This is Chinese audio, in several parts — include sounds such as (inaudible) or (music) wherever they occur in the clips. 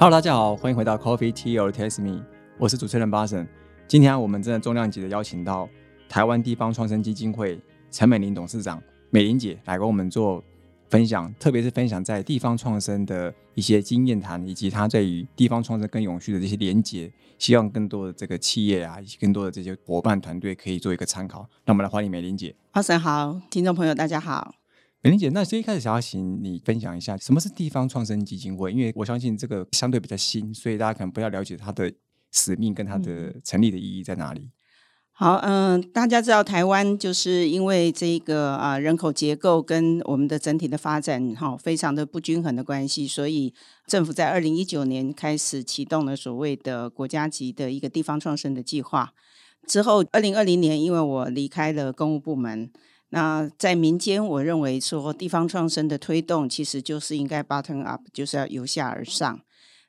Hello，大家好，欢迎回到 Coffee Tea or Taste Me，我是主持人巴神。今天我们真的重量级的邀请到台湾地方创生基金会陈美玲董事长美玲姐来跟我们做分享，特别是分享在地方创生的一些经验谈，以及她对于地方创生跟永续的这些连结，希望更多的这个企业啊，以及更多的这些伙伴团队可以做一个参考。那我们来欢迎美玲姐。阿神好，听众朋友大家好。美玲姐，那最一开始想要请你分享一下什么是地方创生基金会，因为我相信这个相对比较新，所以大家可能不要了解它的使命跟它的成立的意义在哪里。好，嗯，大家知道台湾就是因为这个啊人口结构跟我们的整体的发展哈非常的不均衡的关系，所以政府在二零一九年开始启动了所谓的国家级的一个地方创生的计划。之后，二零二零年因为我离开了公务部门。那在民间，我认为说地方创生的推动，其实就是应该 bottom up，就是要由下而上。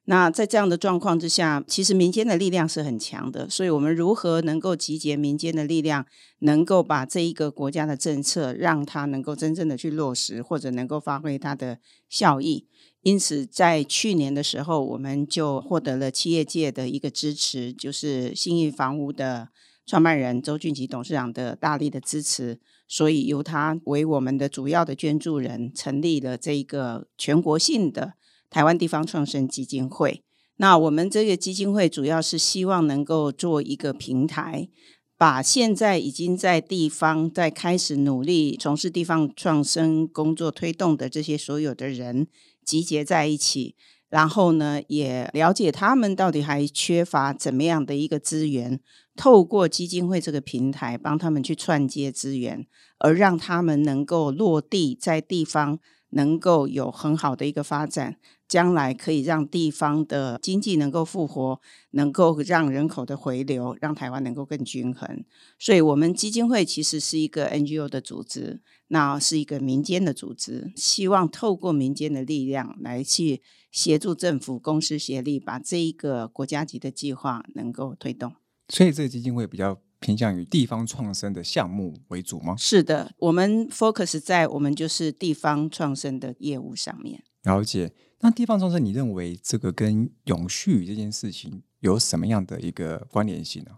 那在这样的状况之下，其实民间的力量是很强的。所以，我们如何能够集结民间的力量，能够把这一个国家的政策，让它能够真正的去落实，或者能够发挥它的效益？因此，在去年的时候，我们就获得了企业界的一个支持，就是信义房屋的创办人周俊吉董事长的大力的支持。所以由他为我们的主要的捐助人，成立了这一个全国性的台湾地方创生基金会。那我们这个基金会主要是希望能够做一个平台，把现在已经在地方在开始努力从事地方创生工作推动的这些所有的人集结在一起。然后呢，也了解他们到底还缺乏怎么样的一个资源，透过基金会这个平台，帮他们去串接资源，而让他们能够落地在地方。能够有很好的一个发展，将来可以让地方的经济能够复活，能够让人口的回流，让台湾能够更均衡。所以，我们基金会其实是一个 NGO 的组织，那是一个民间的组织，希望透过民间的力量来去协助政府公司协力，把这一个国家级的计划能够推动。所以，这个基金会比较。偏向于地方创生的项目为主吗？是的，我们 focus 在我们就是地方创生的业务上面。了解。那地方创生，你认为这个跟永续这件事情有什么样的一个关联性呢？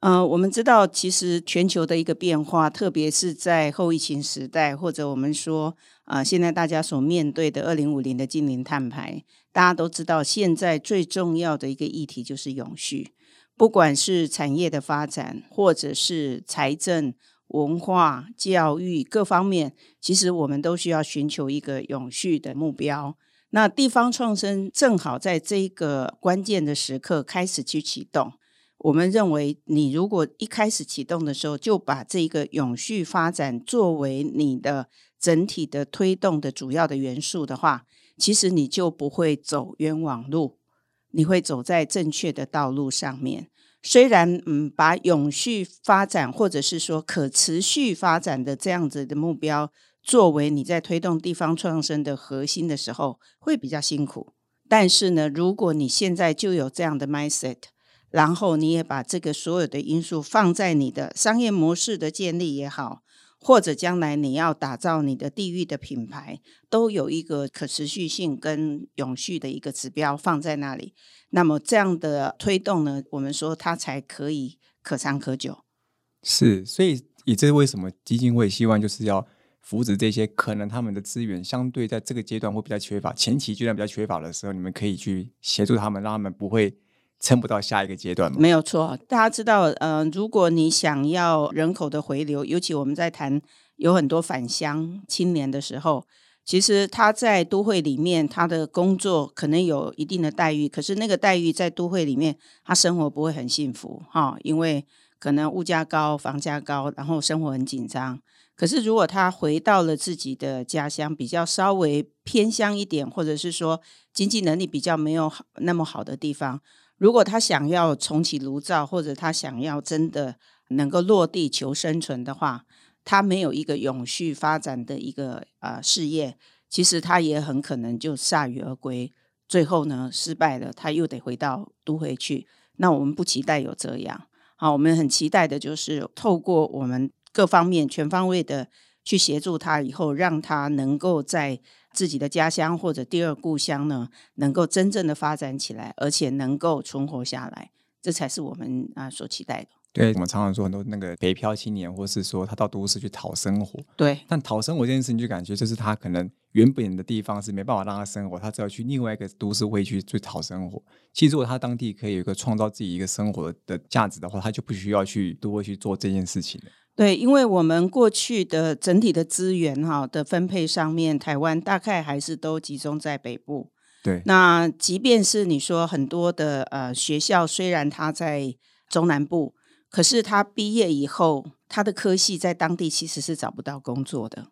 呃，我们知道，其实全球的一个变化，特别是在后疫情时代，或者我们说啊，现在大家所面对的二零五零的精灵碳排，大家都知道，现在最重要的一个议题就是永续。不管是产业的发展，或者是财政、文化、教育各方面，其实我们都需要寻求一个永续的目标。那地方创生正好在这一个关键的时刻开始去启动。我们认为，你如果一开始启动的时候，就把这个永续发展作为你的整体的推动的主要的元素的话，其实你就不会走冤枉路。你会走在正确的道路上面。虽然，嗯，把永续发展或者是说可持续发展的这样子的目标作为你在推动地方创生的核心的时候，会比较辛苦。但是呢，如果你现在就有这样的 mindset，然后你也把这个所有的因素放在你的商业模式的建立也好。或者将来你要打造你的地域的品牌，都有一个可持续性跟永续的一个指标放在那里。那么这样的推动呢，我们说它才可以可长可久。是，所以也这是为什么基金会希望就是要扶植这些可能他们的资源相对在这个阶段会比较缺乏，前期阶段比较缺乏的时候，你们可以去协助他们，让他们不会。撑不到下一个阶段吗？没有错，大家知道，呃，如果你想要人口的回流，尤其我们在谈有很多返乡青年的时候，其实他在都会里面，他的工作可能有一定的待遇，可是那个待遇在都会里面，他生活不会很幸福哈，因为可能物价高、房价高，然后生活很紧张。可是如果他回到了自己的家乡，比较稍微偏乡一点，或者是说经济能力比较没有那么好的地方。如果他想要重启炉灶，或者他想要真的能够落地求生存的话，他没有一个永续发展的一个呃事业，其实他也很可能就铩羽而归，最后呢失败了，他又得回到都会去。那我们不期待有这样，好，我们很期待的就是透过我们各方面全方位的去协助他以后，让他能够在自己的家乡或者第二故乡呢，能够真正的发展起来，而且能够存活下来，这才是我们啊所期待的。对我们常常说很多那个北漂青年，或是说他到都市去讨生活，对，但讨生活这件事情就感觉就是他可能原本的地方是没办法让他生活，他只要去另外一个都市会去去讨生活。其实如果他当地可以有一个创造自己一个生活的价值的话，他就不需要去都会去做这件事情了。对，因为我们过去的整体的资源哈的分配上面，台湾大概还是都集中在北部。对，那即便是你说很多的呃学校，虽然它在中南部，可是他毕业以后，他的科系在当地其实是找不到工作的，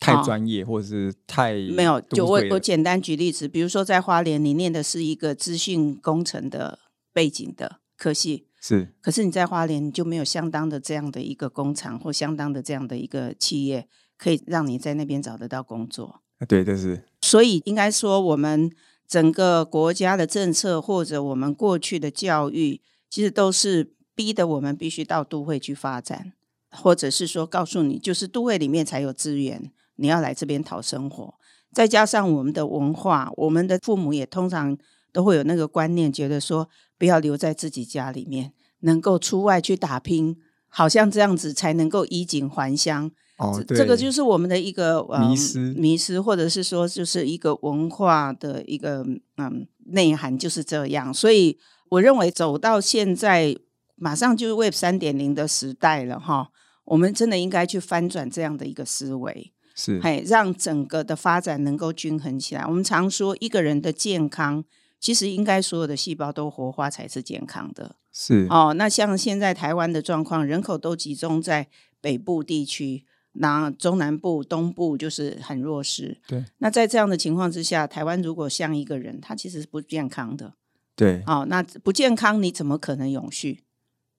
太专业或者是太没有。就我我简单举例子，比如说在花莲，你念的是一个资讯工程的背景的科系。是，可是你在花莲就没有相当的这样的一个工厂或相当的这样的一个企业，可以让你在那边找得到工作。对，这是。所以应该说，我们整个国家的政策或者我们过去的教育，其实都是逼得我们必须到都会去发展，或者是说告诉你，就是都会里面才有资源，你要来这边讨生活。再加上我们的文化，我们的父母也通常。都会有那个观念，觉得说不要留在自己家里面，能够出外去打拼，好像这样子才能够衣锦还乡。哦，这个就是我们的一个迷失，迷失，或者是说，就是一个文化的一个嗯内涵就是这样。所以我认为走到现在，马上就是 Web 三点零的时代了哈，我们真的应该去翻转这样的一个思维，是，哎，让整个的发展能够均衡起来。我们常说一个人的健康。其实应该所有的细胞都活化才是健康的，是哦。那像现在台湾的状况，人口都集中在北部地区，那中南部、东部就是很弱势。对。那在这样的情况之下，台湾如果像一个人，他其实是不健康的。对。哦，那不健康你怎么可能永续？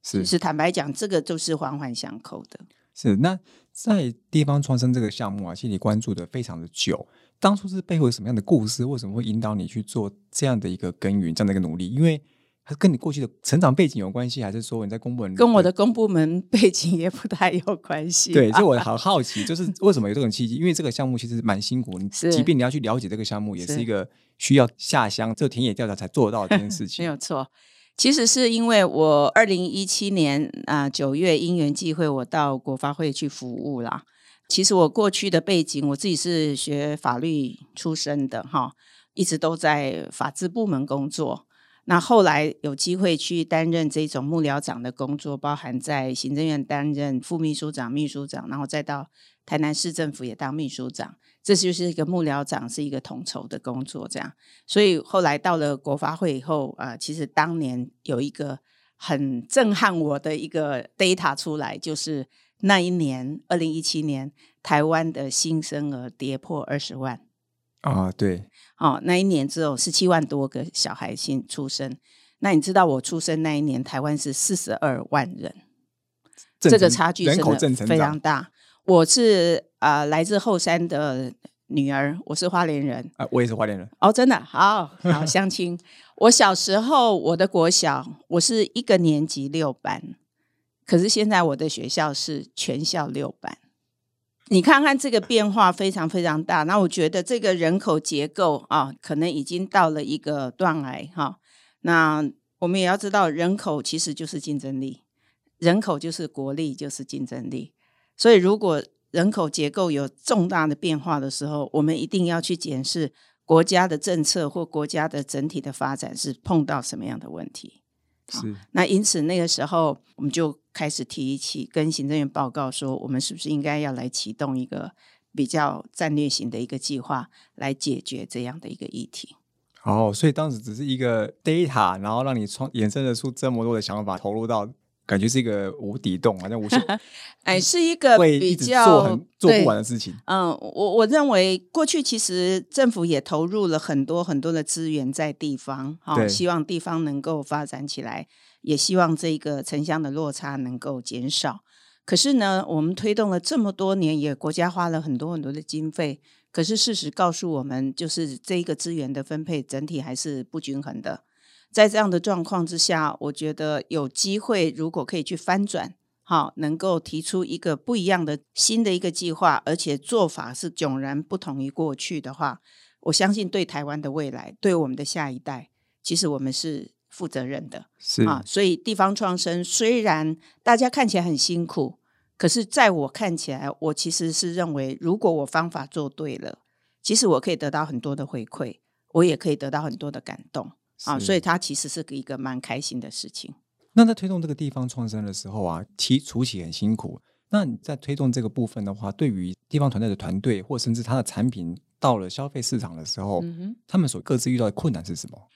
是。是坦白讲，这个就是环环相扣的。是。那在地方创生这个项目啊，其实你关注的非常的久。当初是背后有什么样的故事？为什么会引导你去做这样的一个耕耘、这样的一个努力？因为它跟你过去的成长背景有关系，还是说你在公部门跟我的公部门 (laughs) 背景也不太有关系？对，所以我很好奇，就是为什么有这种契机？因为这个项目其实蛮辛苦，你即便你要去了解这个项目，也是一个需要下乡做田野调查才做到这件事情。(laughs) 没有错，其实是因为我二零一七年啊九月因缘际会，我到国发会去服务啦。其实我过去的背景，我自己是学法律出身的哈，一直都在法制部门工作。那后来有机会去担任这种幕僚长的工作，包含在行政院担任副秘书长、秘书长，然后再到台南市政府也当秘书长。这就是一个幕僚长，是一个统筹的工作。这样，所以后来到了国发会以后啊，其实当年有一个很震撼我的一个 data 出来，就是。那一年，二零一七年，台湾的新生儿跌破二十万啊，对，哦，那一年只有十七万多个小孩新出生。那你知道我出生那一年，台湾是四十二万人，这个差距真的非常大。我是啊，来自后山的女儿，我是花莲人啊，我也是花莲人。哦，真的，好好相亲。(laughs) 我小时候，我的国小，我是一个年级六班。可是现在我的学校是全校六班，你看看这个变化非常非常大。那我觉得这个人口结构啊，可能已经到了一个断崖哈。那我们也要知道，人口其实就是竞争力，人口就是国力，就是竞争力。所以如果人口结构有重大的变化的时候，我们一定要去检视国家的政策或国家的整体的发展是碰到什么样的问题。是，那因此那个时候我们就开始提起跟行政院报告说，我们是不是应该要来启动一个比较战略型的一个计划，来解决这样的一个议题。哦，所以当时只是一个 data，然后让你创衍生得出这么多的想法投入到。感觉是一个无底洞，好像无限，(laughs) 哎，是一个比较做很做不完的事情。嗯，我我认为过去其实政府也投入了很多很多的资源在地方，哈，希望地方能够发展起来，也希望这个城乡的落差能够减少。可是呢，我们推动了这么多年，也国家花了很多很多的经费，可是事实告诉我们，就是这一个资源的分配整体还是不均衡的。在这样的状况之下，我觉得有机会，如果可以去翻转好，能够提出一个不一样的新的一个计划，而且做法是迥然不同于过去的话，我相信对台湾的未来，对我们的下一代，其实我们是负责任的。是啊，所以地方创生虽然大家看起来很辛苦，可是在我看起来，我其实是认为，如果我方法做对了，其实我可以得到很多的回馈，我也可以得到很多的感动啊，所以它其实是一个蛮开心的事情。那在推动这个地方创生的时候啊，其初期很辛苦。那你在推动这个部分的话，对于地方团队的团队，或甚至他的产品到了消费市场的时候，嗯。他们所各自遇到的困难是什么？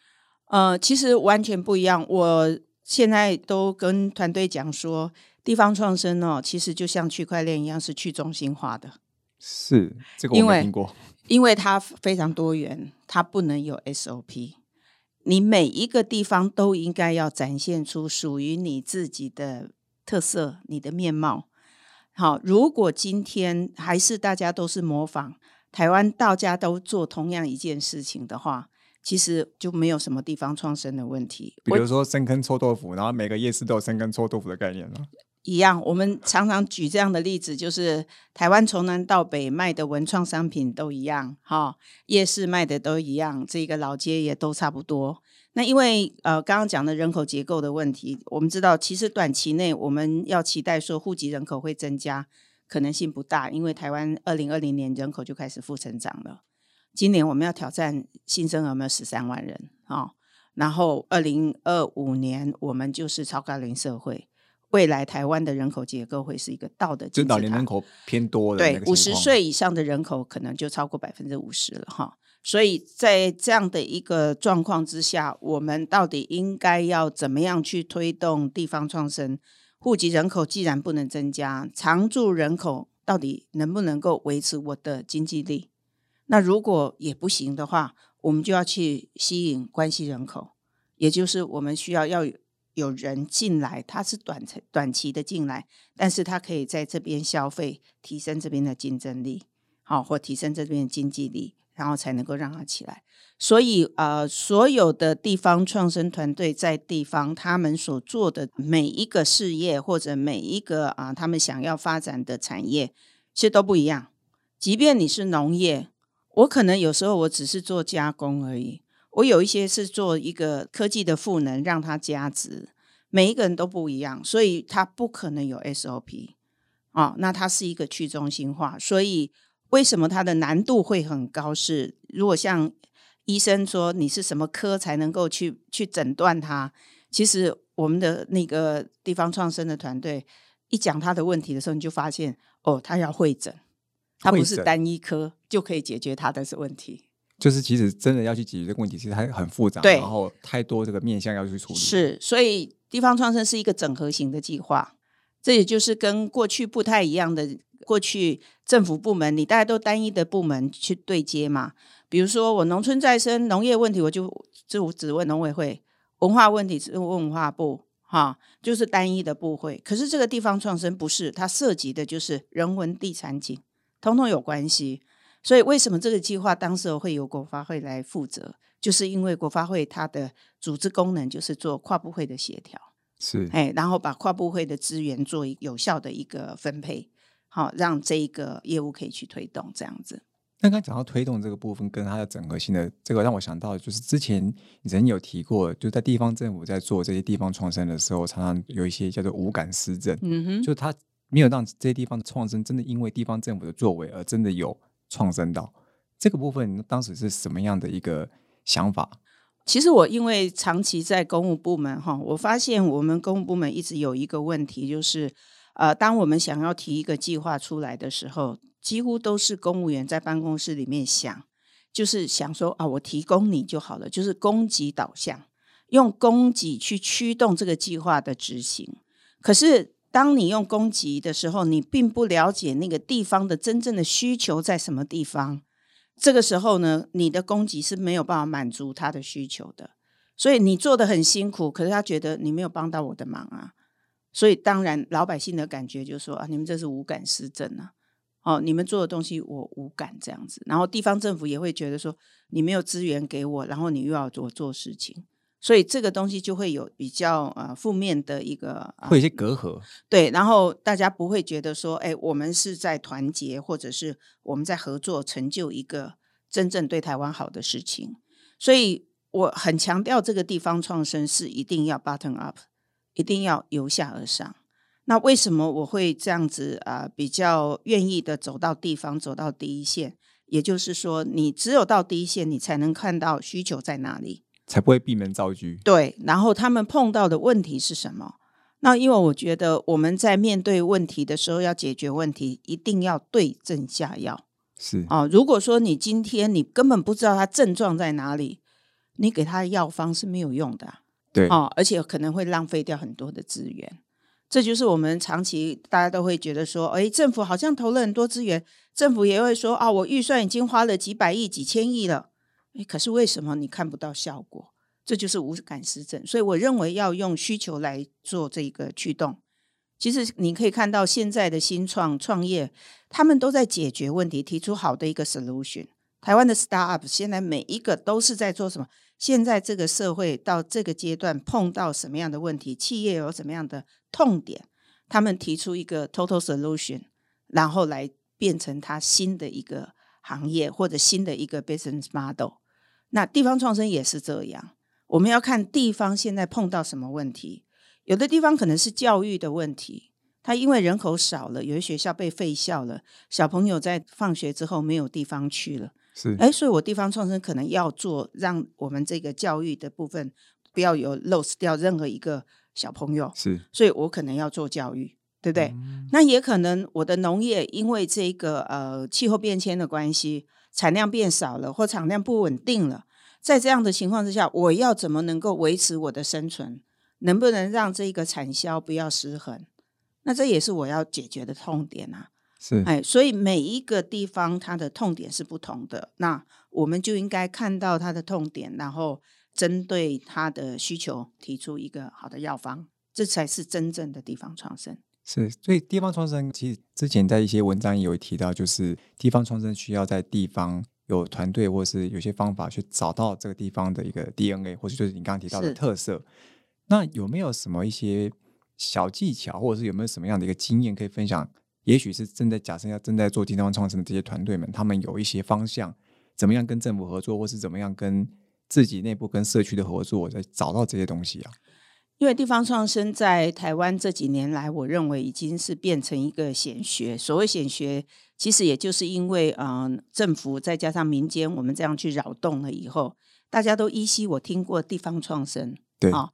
呃，其实完全不一样。我现在都跟团队讲说，地方创生哦，其实就像区块链一样，是去中心化的，是这个我没听过。因为它非常多元，它不能有 SOP。你每一个地方都应该要展现出属于你自己的特色、你的面貌。好，如果今天还是大家都是模仿台湾，大家都做同样一件事情的话，其实就没有什么地方创生的问题。比如说生坑臭豆腐，然后每个夜市都有生坑臭豆腐的概念了。一样，我们常常举这样的例子，就是台湾从南到北卖的文创商品都一样，哈，夜市卖的都一样，这个老街也都差不多。那因为呃，刚刚讲的人口结构的问题，我们知道，其实短期内我们要期待说户籍人口会增加，可能性不大，因为台湾二零二零年人口就开始负成长了。今年我们要挑战新生儿没有十三万人啊、然后二零二五年我们就是超高龄社会。未来台湾的人口结构会是一个倒的就金字塔老年人口偏多的那个，对五十岁以上的人口可能就超过百分之五十了哈。所以在这样的一个状况之下，我们到底应该要怎么样去推动地方创生？户籍人口既然不能增加，常住人口到底能不能够维持我的经济力？那如果也不行的话，我们就要去吸引关系人口，也就是我们需要要有人进来，他是短程短期的进来，但是他可以在这边消费，提升这边的竞争力，好，或提升这边的经济力，然后才能够让它起来。所以，呃，所有的地方创生团队在地方，他们所做的每一个事业或者每一个啊、他们想要发展的产业，其实都不一样。即便你是农业，我可能有时候我只是做加工而已，我有一些是做一个科技的赋能，让它加值。每一个人都不一样，所以它不可能有 SOP 啊、那它是一个去中心化，所以为什么它的难度会很高是？如果像医生说你是什么科才能够去去诊断它，其实我们的那个地方创生的团队一讲他的问题的时候，你就发现哦，他要会诊，他不是单一科就可以解决他的问题。就是其实真的要去解决这个问题，其实它很复杂，然后太多这个面向要去处理。是，所以地方创生是一个整合型的计划，这也就是跟过去不太一样的。过去政府部门，你大家都单一的部门去对接嘛。比如说我农村再生、农业问题，我就就只问农委会；文化问题只问文化部，哈，就是单一的部会。可是这个地方创生不是，它涉及的就是人文、地产景，通通有关系。所以为什么这个计划当时会由国发会来负责？就是因为国发会它的组织功能就是做跨部会的协调，是哎，然后把跨部会的资源做一有效的一个分配，好让这一个业务可以去推动这样子。那刚刚讲到推动这个部分跟它的整合性的这个，让我想到就是之前人有提过，就在地方政府在做这些地方创生的时候，常常有一些叫做无感施政，嗯哼，就它没有让这些地方的创生真的因为地方政府的作为而真的有创生到这个部分，当时是什么样的一个想法？其实我因为长期在公务部门哈，我发现我们公务部门一直有一个问题，就是呃，当我们想要提一个计划出来的时候，几乎都是公务员在办公室里面想，就是想说啊，我提供你就好了，就是供给导向，用供给去驱动这个计划的执行。可是当你用供给的时候，你并不了解那个地方的真正的需求在什么地方。这个时候呢，你的供给是没有办法满足他的需求的，所以你做的很辛苦，可是他觉得你没有帮到我的忙啊，所以当然老百姓的感觉就是说啊，你们这是无感施政啊，哦，你们做的东西我无感这样子，然后地方政府也会觉得说你没有资源给我，然后你又要我做事情，所以这个东西就会有比较呃负面的一个，会有一些隔阂。对，然后大家不会觉得说，哎，我们是在团结，或者是我们在合作，成就一个真正对台湾好的事情。所以我很强调，这个地方创生是一定要 button up，一定要由下而上。那为什么我会这样子啊？比较愿意的走到地方，走到第一线，也就是说，你只有到第一线，你才能看到需求在哪里。才不会闭门造车。对，然后他们碰到的问题是什么？那因为我觉得我们在面对问题的时候，要解决问题，一定要对症下药。是啊，如果说你今天你根本不知道他症状在哪里，你给他的药方是没有用的。对啊，而且可能会浪费掉很多的资源。这就是我们长期大家都会觉得说，哎，政府好像投了很多资源，政府也会说啊，我预算已经花了几百亿、几千亿了。可是为什么你看不到效果？这就是无感施政。所以我认为要用需求来做这个驱动。其实你可以看到现在的新创创业，他们都在解决问题，提出好的一个 solution。台湾的 startup 现在每一个都是在做什么？现在这个社会到这个阶段碰到什么样的问题？企业有什么样的痛点？他们提出一个 total solution，然后来变成他新的一个行业或者新的一个 business model。那地方创生也是这样，我们要看地方现在碰到什么问题。有的地方可能是教育的问题，它因为人口少了，有些学校被废校了，小朋友在放学之后没有地方去了。是，哎，所以我地方创生可能要做，让我们这个教育的部分不要有 lose 掉任何一个小朋友。是，所以我可能要做教育，对不对？那也可能我的农业因为这个呃气候变迁的关系。产量变少了，或产量不稳定了，在这样的情况之下，我要怎么能够维持我的生存？能不能让这个产销不要失衡？那这也是我要解决的痛点啊！是，哎，所以每一个地方它的痛点是不同的，那我们就应该看到它的痛点，然后针对它的需求提出一个好的药方，这才是真正的地方创生。是，所以地方创生其实之前在一些文章也有提到，就是地方创生需要在地方有团队，或是有些方法去找到这个地方的一个 DNA，或者就是你刚刚提到的特色。那有没有什么一些小技巧，或者是有没有什么样的一个经验可以分享？也许是正在假设要正在做地方创生的这些团队们，他们有一些方向，怎么样跟政府合作，或是怎么样跟自己内部跟社区的合作，在找到这些东西啊？因为地方创生在台湾这几年来，我认为已经是变成一个显学。所谓显学，其实也就是因为，嗯，政府再加上民间，我们这样去扰动了以后，大家都依稀我听过地方创生，对啊。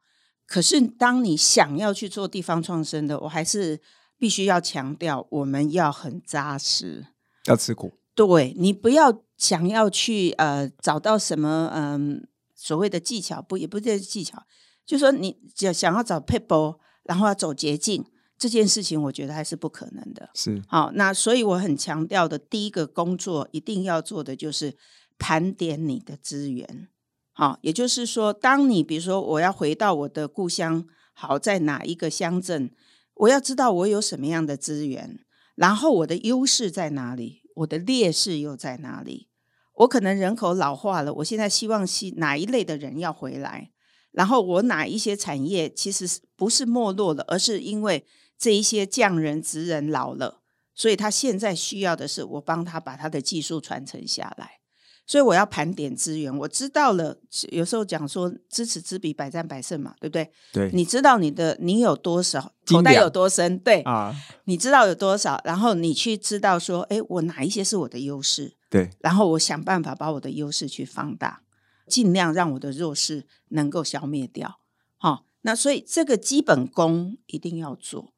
可是当你想要去做地方创生的，我还是必须要强调，我们要很扎实，要吃苦。对你不要想要去呃找到什么嗯所谓的技巧，不也不是技巧。就说你想想要找 people，然后要走捷径，这件事情我觉得还是不可能的。是好，那所以我很强调的第一个工作一定要做的就是盘点你的资源。好，也就是说，当你比如说我要回到我的故乡，好在哪一个乡镇，我要知道我有什么样的资源，然后我的优势在哪里，我的劣势又在哪里？我可能人口老化了，我现在希望是哪一类的人要回来？然后我哪一些产业其实不是没落了，而是因为这一些匠人、职人老了，所以他现在需要的是我帮他把他的技术传承下来。所以我要盘点资源，我知道了。有时候讲说“知此知彼，百战百胜”嘛，对不对？对，你知道你的你有多少口袋有多深？对啊，你知道有多少，然后你去知道说，哎，我哪一些是我的优势？对，然后我想办法把我的优势去放大。尽量让我的弱势能够消灭掉，好，那所以这个基本功一定要做。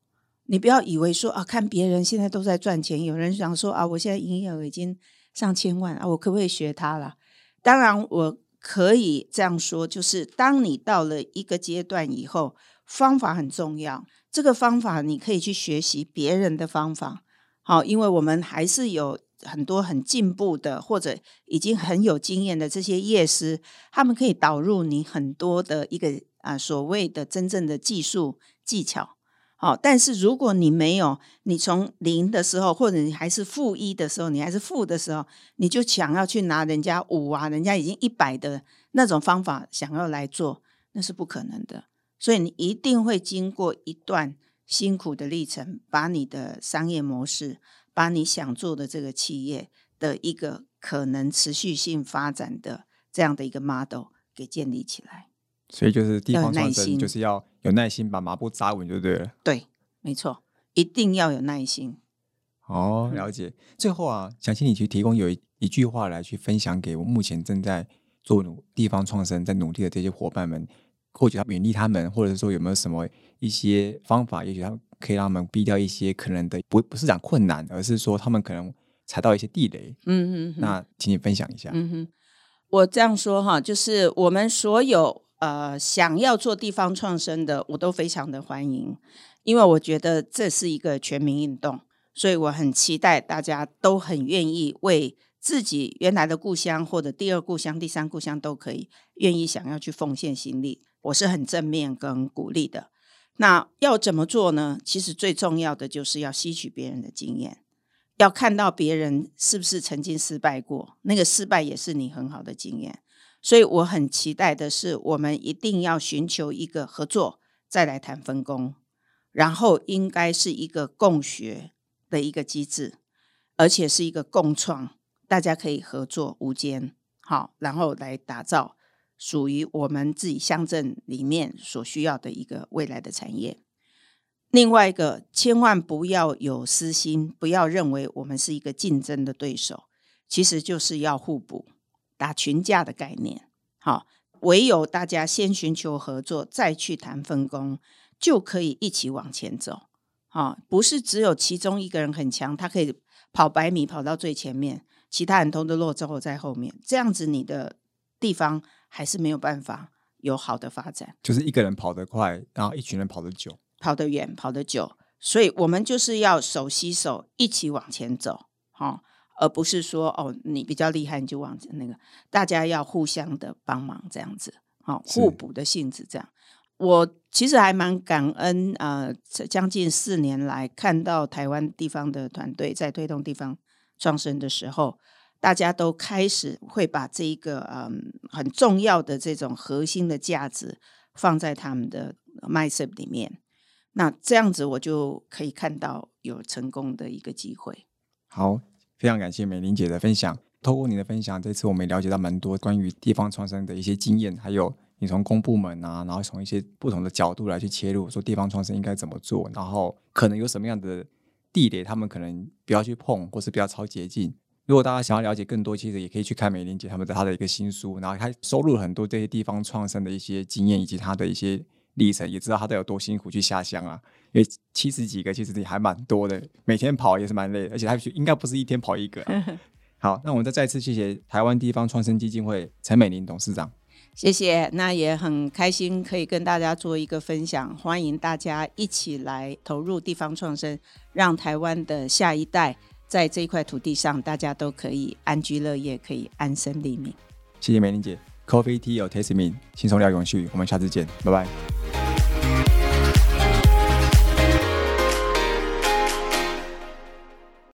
你不要以为说啊，看别人现在都在赚钱，有人想说啊，我现在营业额已经上千万啊，我可不可以学他了？当然我可以这样说，就是当你到了一个阶段以后，方法很重要。这个方法你可以去学习别人的方法，好，因为我们还是有。很多很进步的，或者已经很有经验的这些业师，他们可以导入你很多的一个啊所谓的真正的技术技巧。好，但是如果你没有，你从零的时候，或者你还是负一的时候，你还是负的时候，你就想要去拿人家五啊，人家已经一百的那种方法想要来做，那是不可能的。所以你一定会经过一段辛苦的历程，把你的商业模式，把你想做的这个企业的一个可能持续性发展的这样的一个 model 给建立起来。所以就是地方创心就是要有耐心把麻布扎稳就对了。对，没错，一定要有耐心。哦，了解。最后啊，想请你去提供有一一句话来去分享给我目前正在做努地方创生在努力的这些伙伴们，或者他勉励他们，或者是说有没有什么一些方法，也许他们可以让他们避掉一些可能的不不是讲困难，而是说他们可能踩到一些地雷。嗯嗯，那请你分享一下。嗯哼，我这样说哈，就是我们所有呃想要做地方创生的，我都非常的欢迎，因为我觉得这是一个全民运动，所以我很期待大家都很愿意为自己原来的故乡或者第二故乡、第三故乡都可以愿意想要去奉献心力，我是很正面跟鼓励的。那要怎么做呢？其实最重要的就是要吸取别人的经验。要看到别人是不是曾经失败过，那个失败也是你很好的经验。所以我很期待的是，我们一定要寻求一个合作，再来谈分工，然后应该是一个共学的一个机制，而且是一个共创，大家可以合作无间，好，然后来打造属于我们自己乡镇里面所需要的一个未来的产业。另外一个，千万不要有私心，不要认为我们是一个竞争的对手，其实就是要互补，打群架的概念。好，唯有大家先寻求合作，再去谈分工，就可以一起往前走。好，不是只有其中一个人很强，他可以跑百米跑到最前面，其他人都都落之后在后面，这样子你的地方还是没有办法有好的发展。就是一个人跑得快，然后一群人跑得久。跑得远，跑得久，所以我们就是要手携手一起往前走，哈、而不是说哦你比较厉害你就往那个，大家要互相的帮忙这样子，好、是互补的性质这样。我其实还蛮感恩，呃，这将近四年来看到台湾地方的团队在推动地方创生的时候，大家都开始会把这一个嗯很重要的这种核心的价值放在他们的 mindset 里面。那这样子我就可以看到有成功的一个机会。好，非常感谢美玲姐的分享。透过你的分享，这次我们也了解到蛮多关于地方创生的一些经验，还有你从公部门啊，然后从一些不同的角度来去切入，说地方创生应该怎么做，然后可能有什么样的地雷，他们可能不要去碰，或是不要超捷径。如果大家想要了解更多，其实也可以去看美玲姐他们的她的一个新书，然后她收录了很多这些地方创生的一些经验，以及她的一些历程，也知道她都有多辛苦去下乡啊。因为七十几个其实也还蛮多的，每天跑也是蛮累的，而且她应该不是一天跑一个啊、(laughs) 好，那我们再再次谢谢台湾地方创生基金会陈美玲董事长。谢谢，那也很开心可以跟大家做一个分享，欢迎大家一起来投入地方创生，让台湾的下一代在这一块土地上，大家都可以安居乐业，可以安身立命。谢谢美玲姐，Coffee Tea 有 Taste Me，轻松聊永续，我们下次见，拜拜。